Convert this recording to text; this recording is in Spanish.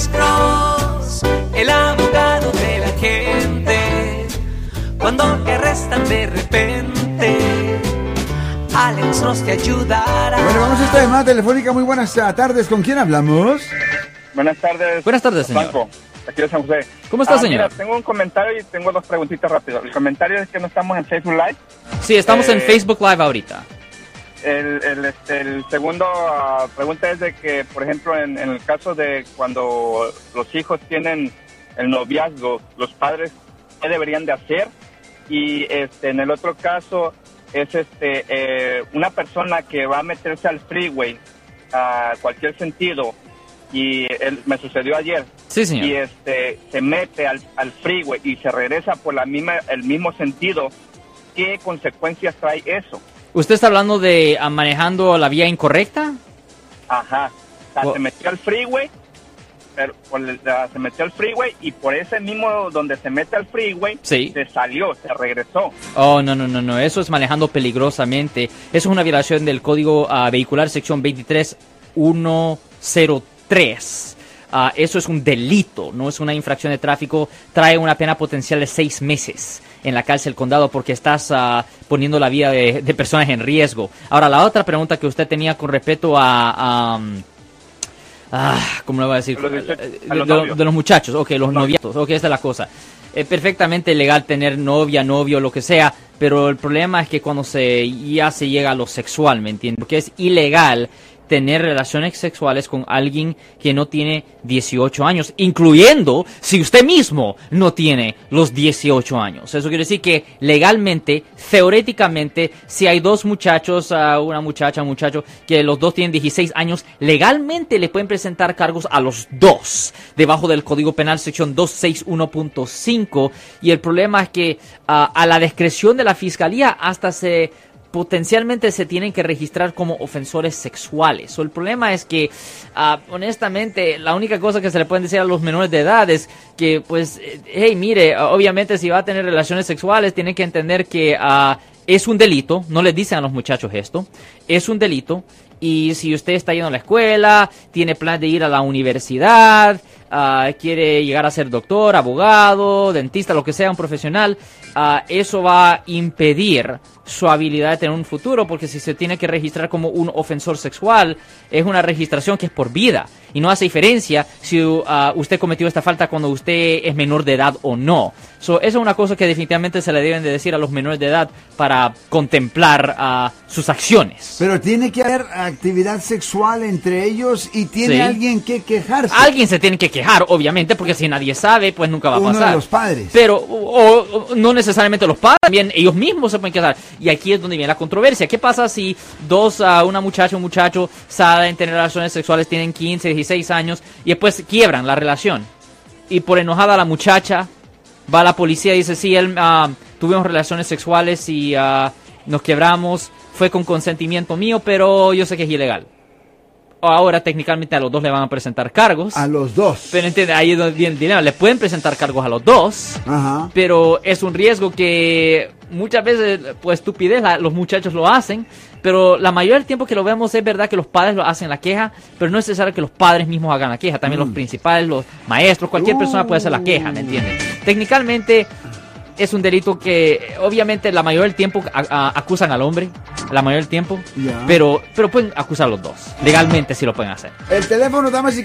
Alex Cross, el abogado de la gente. Cuando te arrestan de repente, Alex Cross te ayudará. Bueno, vamos a esta llamada telefónica. Muy buenas tardes. ¿Con quién hablamos? Buenas tardes. Buenas tardes, señor. Franco, aquí de San José. ¿Cómo está, Ah, señor? mira, tengo un comentario y tengo dos preguntitas rápidas. El comentario es que no estamos en Facebook Live. Sí, estamos en Eh, Facebook Live ahorita. El, el, este, el segundo ah, pregunta es de que, por ejemplo, en, en el caso de cuando los hijos tienen el noviazgo, los padres, ¿qué deberían de hacer? Y este, en el otro caso es este eh, una persona que va a meterse al freeway a cualquier sentido y él- me sucedió ayer Sí, señor. y este se mete al, al freeway y se regresa por la misma el mismo sentido qué consecuencias trae eso ¿Usted está hablando de ah, manejando la vía incorrecta? ajá o sea, Well- se metió al freeway pero por el- ah, se metió al freeway y por ese mismo donde se mete al freeway Sí. se salió se regresó Oh, no, no, no, no. Eso es manejando peligrosamente. Eso es una violación del Código ah, Vehicular, sección 23103. Ah, eso es un delito, no es una infracción de tráfico. Trae una pena potencial de seis meses en la cárcel condado porque estás ah, poniendo la vida de, de personas en riesgo. Ahora, la otra pregunta que usted tenía con respecto a... a, um, Ah, ¿cómo le voy a decir? Los Eh, a los de, de los muchachos, ok, los noviatos, ok, esta es la cosa. Es perfectamente legal tener novia, novio, lo que sea, pero el problema es que cuando se ya se llega a lo sexual, ¿me entiendes? Porque es ilegal tener relaciones sexuales con alguien que no tiene 18 años, incluyendo si usted mismo no tiene los 18 años. Eso quiere decir que legalmente, teóricamente, si hay dos muchachos, ah, una muchacha, un muchacho, que los dos tienen 16 años, legalmente le pueden presentar cargos a los dos, debajo del Código Penal sección 261.5. Y el problema es que ah, a la discreción de la Fiscalía hasta se potencialmente se tienen que registrar como ofensores sexuales. O el problema es que, ah, honestamente, la única cosa que se le pueden decir a los menores de edad es que, pues, eh, hey, mire, obviamente si va a tener relaciones sexuales, tiene que entender que ah, es un delito, no les dicen a los muchachos esto, es un delito. Y si usted está yendo a la escuela, tiene plan de ir a la universidad, ah, quiere llegar a ser doctor, abogado, dentista, lo que sea, un profesional, eso va a impedir su habilidad de tener un futuro, porque si se tiene que registrar como un ofensor sexual, es una registración que es por vida. Y no hace diferencia si ah, usted cometió esta falta cuando usted es menor de edad o no. So, eso es una cosa que definitivamente se le deben de decir a los menores de edad para contemplar ah, sus acciones. Pero tiene que haber actividad sexual entre ellos y tiene Sí. alguien que quejarse. Alguien se tiene que quejar, obviamente, porque si nadie sabe, pues nunca va a Uno de pasar. los padres. Pero o- o no necesariamente los padres, también ellos mismos se pueden quejar. Y aquí es donde viene la controversia. ¿Qué pasa si dos, una muchacha un muchacho salen, tener relaciones sexuales, tienen 15, 16 años y después quiebran la relación? Y por enojada la muchacha va a la policía y dice, sí, él ah, tuvimos relaciones sexuales y ah, nos quebramos, fue con consentimiento mío, pero yo sé que es ilegal. Ahora técnicamente a los dos le van a presentar cargos. A los dos. Pero entiende, ahí es donde viene el dilema. Le pueden presentar cargos a los dos, Ajá. pero es un riesgo que muchas veces, por estupidez, la- los muchachos lo hacen. Pero la mayoría del tiempo que lo vemos es verdad que los padres lo hacen la queja, pero no es necesario que los padres mismos hagan la queja. También los principales, los maestros, cualquier persona puede hacer la queja, ¿me entiendes? Técnicamente es un delito que obviamente la mayoría del tiempo a- a- acusan al hombre, la mayoría del tiempo, pero, pero pueden acusar a los dos. Legalmente sí lo pueden hacer. El teléfono, damas y